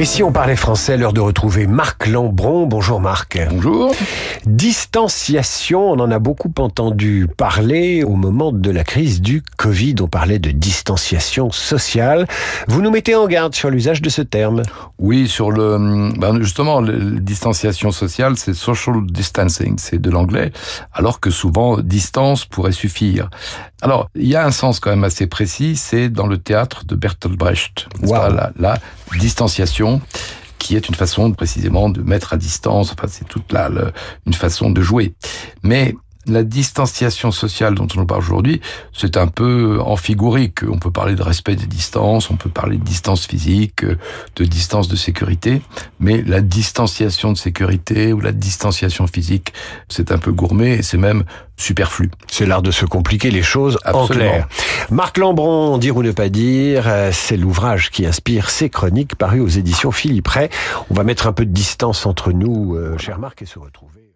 Et si on parlait français, l'heure de retrouver Marc Lambron. Bonjour Marc. Bonjour. Distanciation, on en a beaucoup entendu parler au moment de la crise du Covid. On parlait de distanciation sociale. Vous nous mettez en garde sur l'usage de ce terme. Oui, sur le, ben justement, la distanciation sociale, c'est social distancing, c'est de l'anglais, alors que souvent distance pourrait suffire. Alors, il y a un sens quand même assez précis, c'est dans le théâtre de Bertolt Brecht. Wow. La, la distanciation qui est une façon précisément de mettre à distance, enfin c'est toute la, la, une façon de jouer. Mais la distanciation sociale dont on parle aujourd'hui, c'est un peu amphigorique. On peut parler de respect des distances, on peut parler de distance physique, de distance de sécurité, mais la distanciation de sécurité ou la distanciation physique, c'est un peu gourmet et c'est même superflu. C'est l'art de se compliquer les choses Absolument. en clair. Marc Lambron, Dire ou ne pas dire, c'est l'ouvrage qui inspire ces chroniques parues aux éditions Philippe Ray. On va mettre un peu de distance entre nous, euh, cher Marc, et se retrouver.